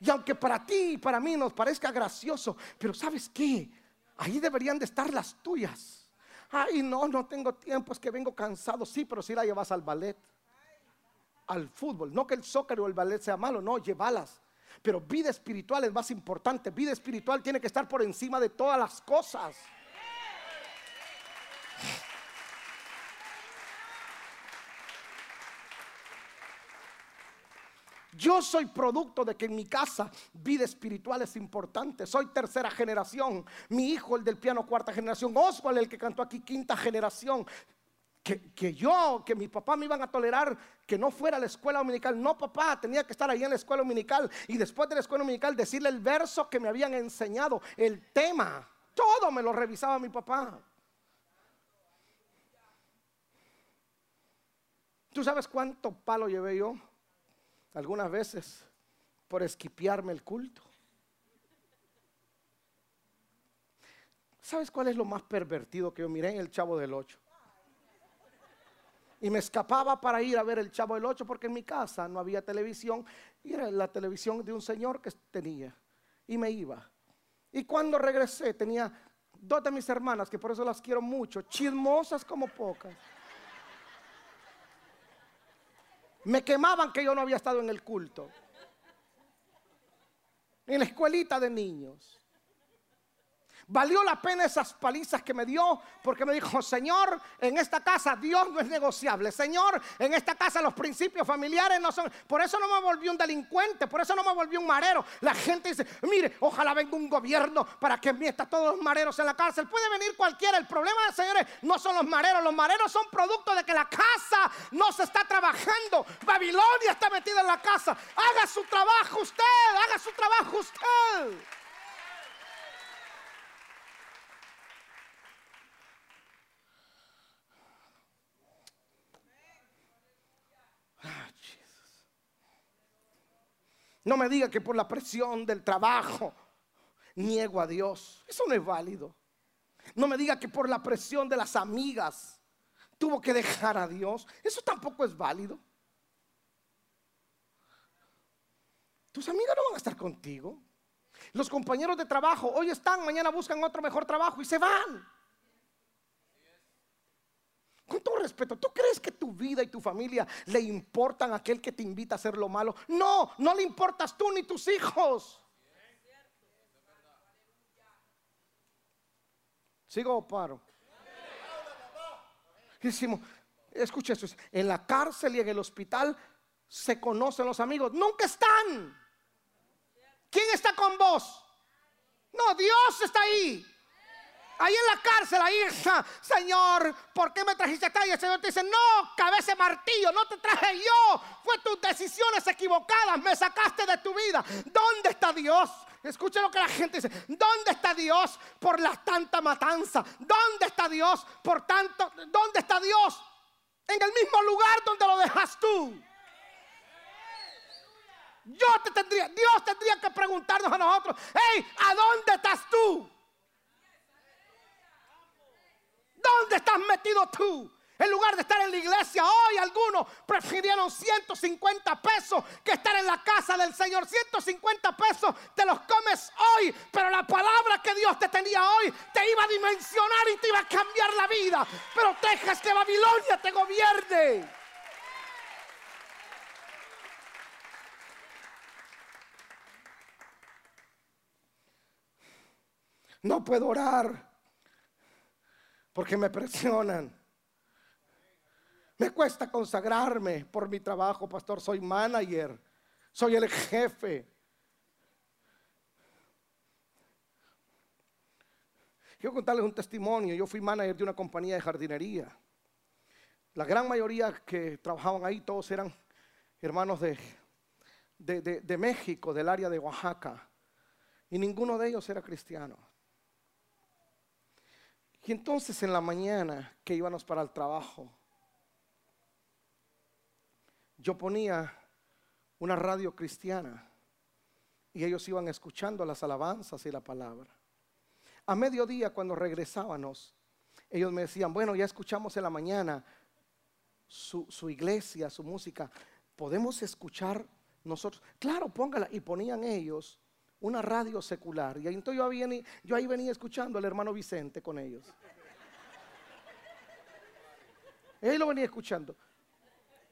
Speaker 1: Y aunque para ti y para mí nos parezca gracioso, pero ¿sabes qué? Ahí deberían de estar las tuyas. Ay, no, no tengo tiempo, es que vengo cansado. Sí, pero si la llevas al ballet, al fútbol. No que el soccer o el ballet sea malo, no, llévalas. Pero vida espiritual es más importante. Vida espiritual tiene que estar por encima de todas las cosas. Yo soy producto de que en mi casa vida espiritual es importante. Soy tercera generación. Mi hijo, el del piano, cuarta generación. Oswald, el que cantó aquí, quinta generación. Que, yo, que mi papá me iban a tolerar que no fuera a la escuela dominical. No, papá, tenía que estar ahí en la escuela dominical. Y después de la escuela dominical decirle el verso que me habían enseñado, el tema. Todo me lo revisaba mi papá. ¿Tú sabes cuánto palo llevé yo? Algunas veces por esquipiarme el culto. ¿Sabes cuál es lo más pervertido que yo miré en el Chavo del Ocho? Y me escapaba para ir a ver el Chavo del Ocho porque en mi casa no había televisión y era la televisión de un señor que tenía. Y me iba. Y cuando regresé tenía dos de mis hermanas, que por eso las quiero mucho, chismosas como pocas. Me quemaban que yo no había estado en el culto. En la escuelita de niños. Valió la pena esas palizas que me dio porque me dijo, Señor, en esta casa Dios no es negociable. Señor, en esta casa los principios familiares no son... Por eso no me volví un delincuente, por eso no me volví un marero. La gente dice, mire, ojalá venga un gobierno para que mieta todos los mareros en la cárcel. Puede venir cualquiera. El problema, señores, no son los mareros. Los mareros son producto de que la casa no se está trabajando. Babilonia está metida en la casa. Haga su trabajo usted, haga su trabajo usted. No me diga que por la presión del trabajo niego a Dios. Eso no es válido. No me diga que por la presión de las amigas tuvo que dejar a Dios. Eso tampoco es válido. Tus amigas no van a estar contigo. Los compañeros de trabajo hoy están, mañana buscan otro mejor trabajo y se van. Con todo respeto, ¿tú crees que tu vida y tu familia le importan a aquel que te invita a hacer lo malo? No, no le importas tú ni tus hijos. ¿Sigo o paro? Decimos, escucha esto, en la cárcel y en el hospital se conocen los amigos, nunca están. ¿Quién está con vos? No, Dios está ahí. Ahí en la cárcel, ahí está, Señor, ¿por qué me trajiste acá? Y el Señor te dice, no, cabeza martillo, no te traje yo. Fue tus decisiones equivocadas, me sacaste de tu vida. ¿Dónde está Dios? Escucha lo que la gente dice. ¿Dónde está Dios por la tanta matanza? ¿Dónde está Dios por tanto? ¿Dónde está Dios? En el mismo lugar donde lo dejas tú. Yo te tendría, Dios tendría que preguntarnos a nosotros, hey, ¿a dónde estás tú? ¿Dónde estás metido tú? En lugar de estar en la iglesia, hoy algunos prefirieron 150 pesos que estar en la casa del Señor. 150 pesos te los comes hoy, pero la palabra que Dios te tenía hoy te iba a dimensionar y te iba a cambiar la vida. Pero dejas que Babilonia te gobierne. No puedo orar porque me presionan. Me cuesta consagrarme por mi trabajo, pastor. Soy manager, soy el jefe. Quiero contarles un testimonio. Yo fui manager de una compañía de jardinería. La gran mayoría que trabajaban ahí, todos eran hermanos de, de, México, del área de Oaxaca. Y ninguno de ellos era cristiano. Y entonces en la mañana que íbamos para el trabajo, yo ponía una radio cristiana y ellos iban escuchando las alabanzas y la palabra. A mediodía cuando regresábamos, ellos me decían, bueno, ya escuchamos en la mañana su, su iglesia, su música, podemos escuchar nosotros. Claro, póngala. Y ponían ellos una radio secular. Y entonces yo, yo ahí venía escuchando al hermano Vicente con ellos. Él lo venía escuchando.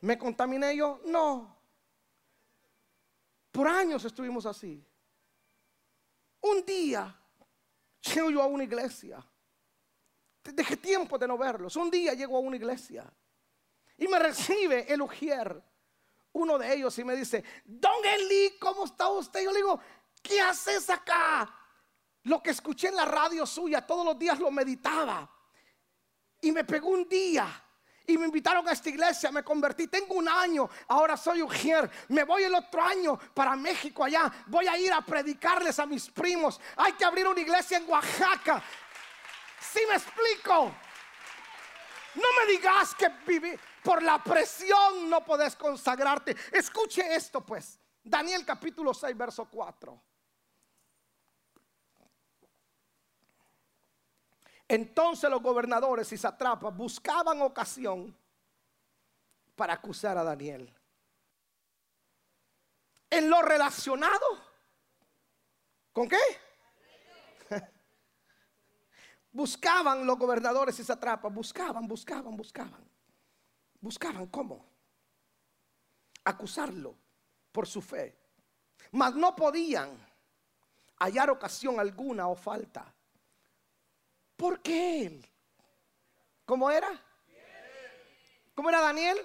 Speaker 1: ¿Me contaminé yo? No. Por años estuvimos así. Un día llego yo a una iglesia. Dejé tiempo de no verlos. Un día llego a una iglesia y me recibe el Ujier, uno de ellos, y me dice: Don Eli, ¿cómo está usted? Yo le digo: ¿Qué haces acá? Lo que escuché en la radio suya todos los días lo meditaba. Y me pegó un día y me invitaron a esta iglesia, me convertí, tengo un año, ahora soy ujier, me voy el otro año para México allá, voy a ir a predicarles a mis primos, hay que abrir una iglesia en Oaxaca. Si me explico? No me digas que viví por la presión no podés consagrarte. Escuche esto pues, Daniel capítulo 6, verso 4. Entonces los gobernadores y satrapas buscaban ocasión para acusar a Daniel. En lo relacionado, ¿con qué? buscaban los gobernadores y satrapas, buscaban, buscaban, buscaban. Buscaban cómo acusarlo por su fe. Mas no podían hallar ocasión alguna o falta ¿Por qué él? ¿Cómo era? ¿Cómo era Daniel?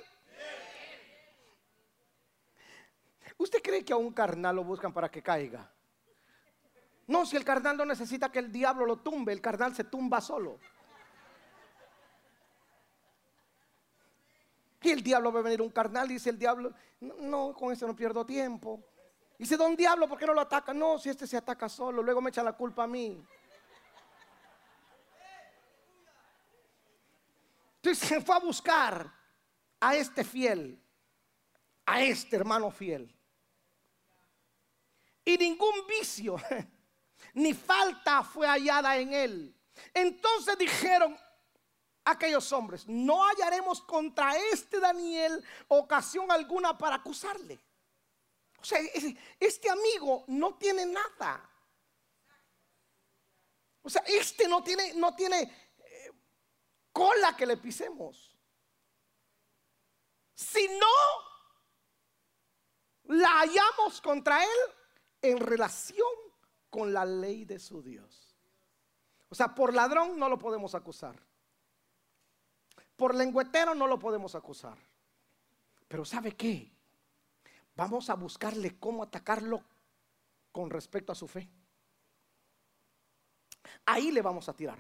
Speaker 1: ¿Usted cree que a un carnal lo buscan para que caiga? No, si el carnal no necesita que el diablo lo tumbe, el carnal se tumba solo. Y el diablo va a venir un carnal, dice el diablo, no, con eso no pierdo tiempo. Dice, don diablo, ¿por qué no lo ataca? No, si este se ataca solo, luego me echa la culpa a mí. Entonces se fue a buscar a este fiel, a este hermano fiel. Y ningún vicio ni falta fue hallada en él. Entonces dijeron aquellos hombres, no hallaremos contra este Daniel ocasión alguna para acusarle. O sea, este amigo no tiene nada. O sea, este no tiene, no tiene cola que le pisemos. Si no la hallamos contra Él en relación con la ley de su Dios. O sea, por ladrón no lo podemos acusar. Por lengüetero no lo podemos acusar. Pero ¿sabe qué? Vamos a buscarle cómo atacarlo con respecto a su fe. Ahí le vamos a tirar.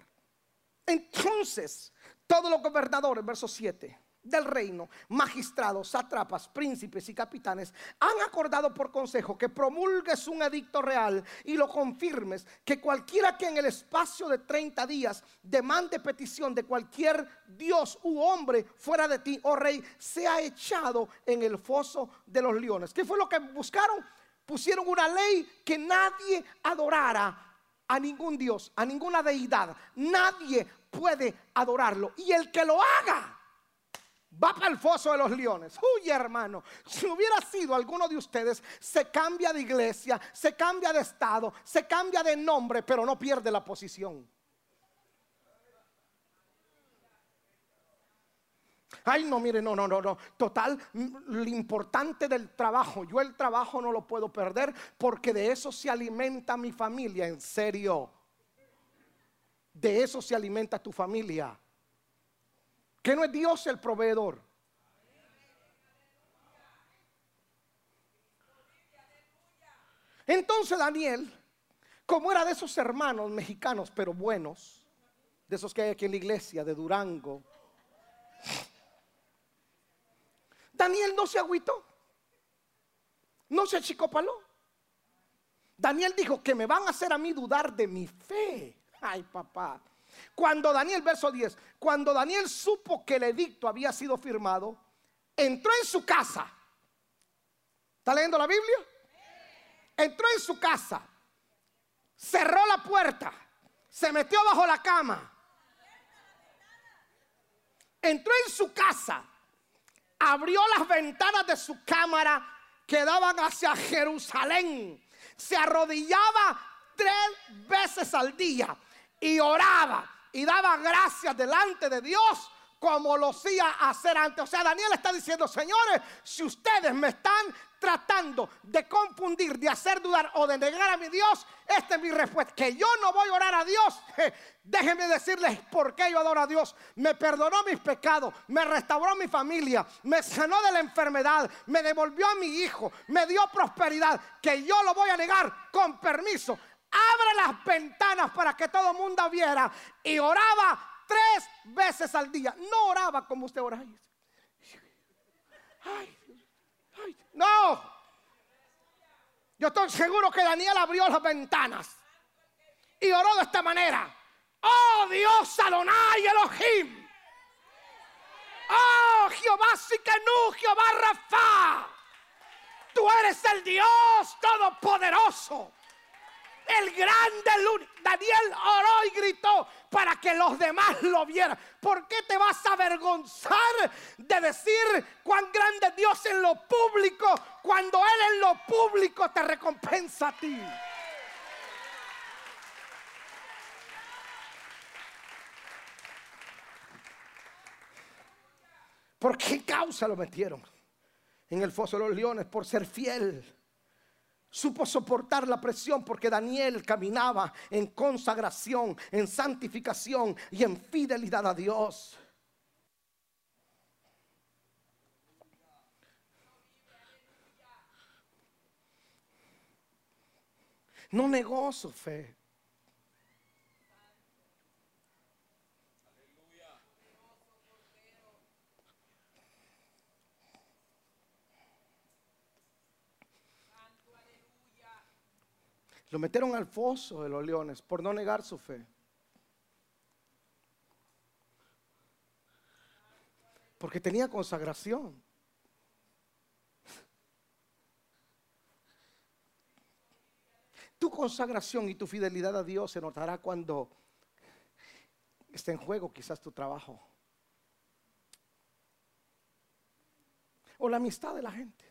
Speaker 1: Entonces, todos los gobernadores, verso 7, del reino, magistrados, sátrapas, príncipes y capitanes, han acordado por consejo que promulgues un edicto real y lo confirmes, que cualquiera que en el espacio de 30 días demande petición de cualquier dios u hombre fuera de ti, oh rey, sea echado en el foso de los leones. ¿Qué fue lo que buscaron? Pusieron una ley que nadie adorara a ningún Dios, a ninguna deidad. Nadie puede adorarlo. Y el que lo haga va para el foso de los leones. Uy, hermano, si hubiera sido alguno de ustedes, se cambia de iglesia, se cambia de estado, se cambia de nombre, pero no pierde la posición. Ay, no, mire, no, no, no, no. Total, lo importante del trabajo, yo el trabajo no lo puedo perder porque de eso se alimenta mi familia, en serio. De eso se alimenta tu familia. Que no es Dios el proveedor. Entonces Daniel, como era de esos hermanos mexicanos, pero buenos, de esos que hay aquí en la iglesia, de Durango, Daniel no se agüitó, no se achicopaló. Daniel dijo que me van a hacer a mí dudar de mi fe. Ay, papá. Cuando Daniel, verso 10, cuando Daniel supo que el edicto había sido firmado, entró en su casa. ¿Está leyendo la Biblia? Entró en su casa, cerró la puerta, se metió bajo la cama. Entró en su casa, abrió las ventanas de su cámara que daban hacia Jerusalén. Se arrodillaba tres veces al día y oraba y daba gracias delante de Dios como lo hacía hacer antes. O sea, Daniel está diciendo, señores, si ustedes me están tratando de confundir, de hacer dudar o de negar a mi Dios, esta es mi respuesta. Que yo no voy a orar a Dios. Déjenme decirles por qué yo adoro a Dios. Me perdonó mis pecados, me restauró mi familia, me sanó de la enfermedad, me devolvió a mi hijo, me dio prosperidad. Que yo lo voy a negar con permiso. Abre las ventanas para que todo el mundo viera y oraba tres veces al día. No oraba como usted ora. no. Yo estoy seguro que Daniel abrió las ventanas y oró de esta manera. Oh Dios Adonai Elohim. Oh Jehová Sikenú, Jehová Rafa. Tú eres el Dios todopoderoso el grande Daniel oró y gritó para que los demás lo vieran. ¿Por qué te vas a avergonzar de decir cuán grande es Dios en lo público cuando Él en lo público te recompensa a ti? ¿Por qué causa lo metieron en el foso de los leones? Por ser fiel. Supo soportar la presión porque Daniel caminaba en consagración, en santificación y en fidelidad a Dios. No negó su fe. Lo metieron al foso de los leones por no negar su fe. Porque tenía consagración. Tu consagración y tu fidelidad a Dios se notará cuando esté en juego quizás tu trabajo. O la amistad de la gente.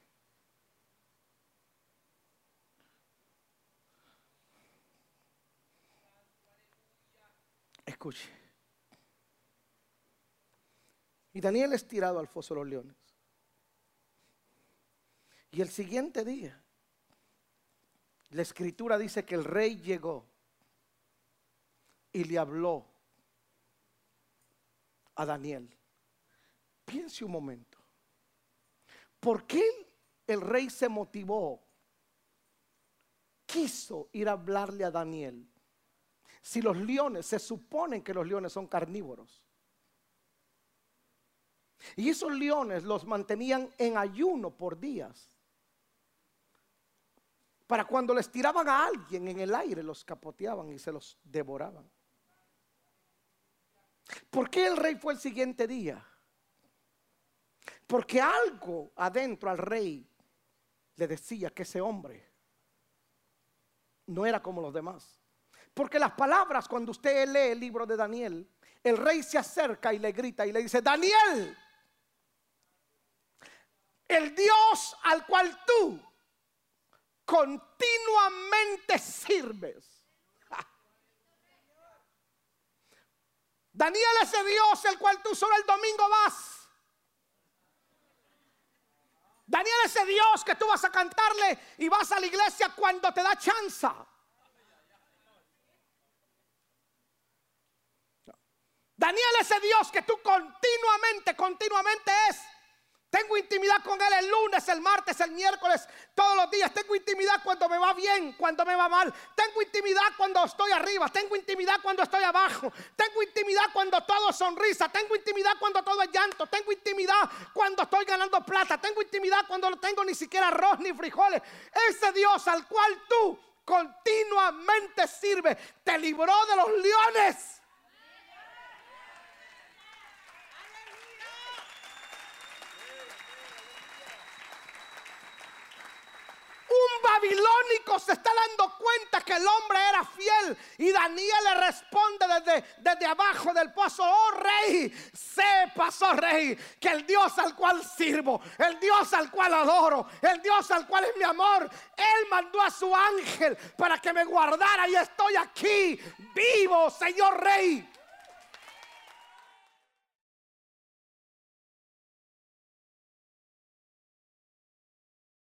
Speaker 1: Escuche. Y Daniel es tirado al foso de los leones. Y el siguiente día, la escritura dice que el rey llegó y le habló a Daniel. Piense un momento. ¿Por qué el rey se motivó? Quiso ir a hablarle a Daniel si los leones, se suponen que los leones son carnívoros. Y esos leones los mantenían en ayuno por días. Para cuando les tiraban a alguien en el aire, los capoteaban y se los devoraban. ¿Por qué el rey fue el siguiente día? Porque algo adentro al rey le decía que ese hombre no era como los demás. Porque las palabras, cuando usted lee el libro de Daniel, el rey se acerca y le grita y le dice, Daniel, el Dios al cual tú continuamente sirves. Daniel ese Dios el cual tú solo el domingo vas. Daniel ese Dios que tú vas a cantarle y vas a la iglesia cuando te da chanza. Daniel ese Dios que tú continuamente continuamente, es. Tengo intimidad con Él el lunes, el martes, el miércoles, todos los días. Tengo intimidad cuando me va bien, cuando me va mal. Tengo intimidad cuando estoy arriba. Tengo intimidad cuando estoy abajo. Tengo intimidad cuando todo sonrisa. Tengo intimidad cuando todo es llanto. Tengo intimidad cuando estoy ganando plata. Tengo intimidad cuando no tengo ni siquiera arroz ni frijoles. Ese Dios al cual tú continuamente sirves te libró de los leones. Un babilónico se está dando cuenta que el hombre era fiel. Y Daniel le responde desde, desde abajo del pozo, oh rey, sepas, oh rey, que el Dios al cual sirvo, el Dios al cual adoro, el Dios al cual es mi amor, Él mandó a su ángel para que me guardara y estoy aquí, vivo, Señor rey.